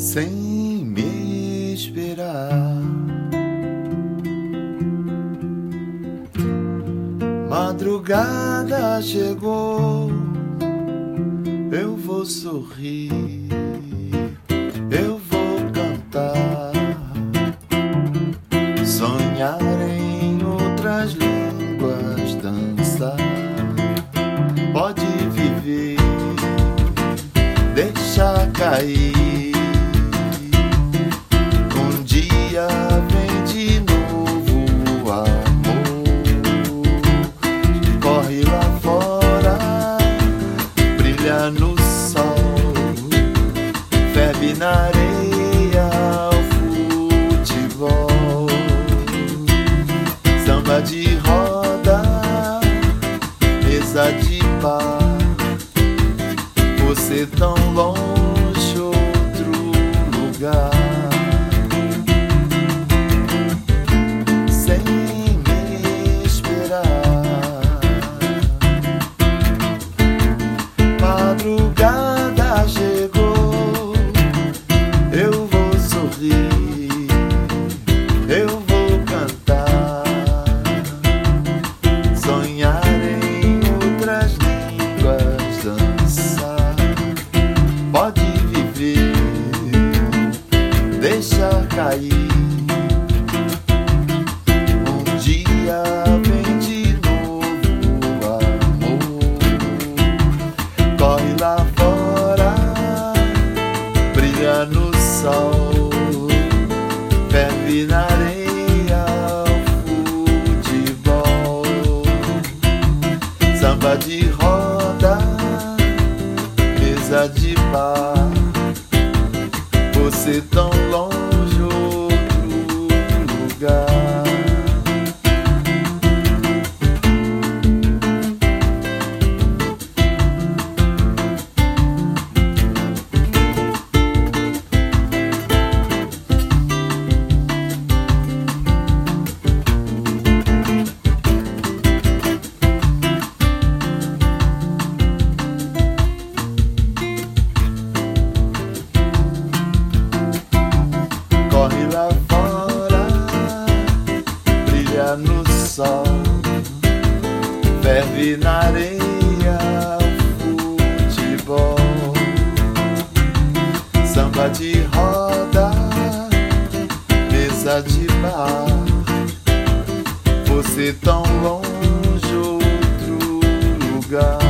sem me esperar. Madrugada chegou, eu vou sorrir, eu vou cantar, sonhar em outras línguas, dançar. Pode viver, deixa cair. Na areia o futebol. Samba de roda, mesa de bar. Você tão longe, cair. Um dia vem de novo amor. Corre lá fora, brilha no sol, ferve na areia o futebol, samba de roda, mesa de bar. Você tão longe, sol ferve na areia o futebol, samba de roda, mesa de bar. Você tão longe, outro lugar.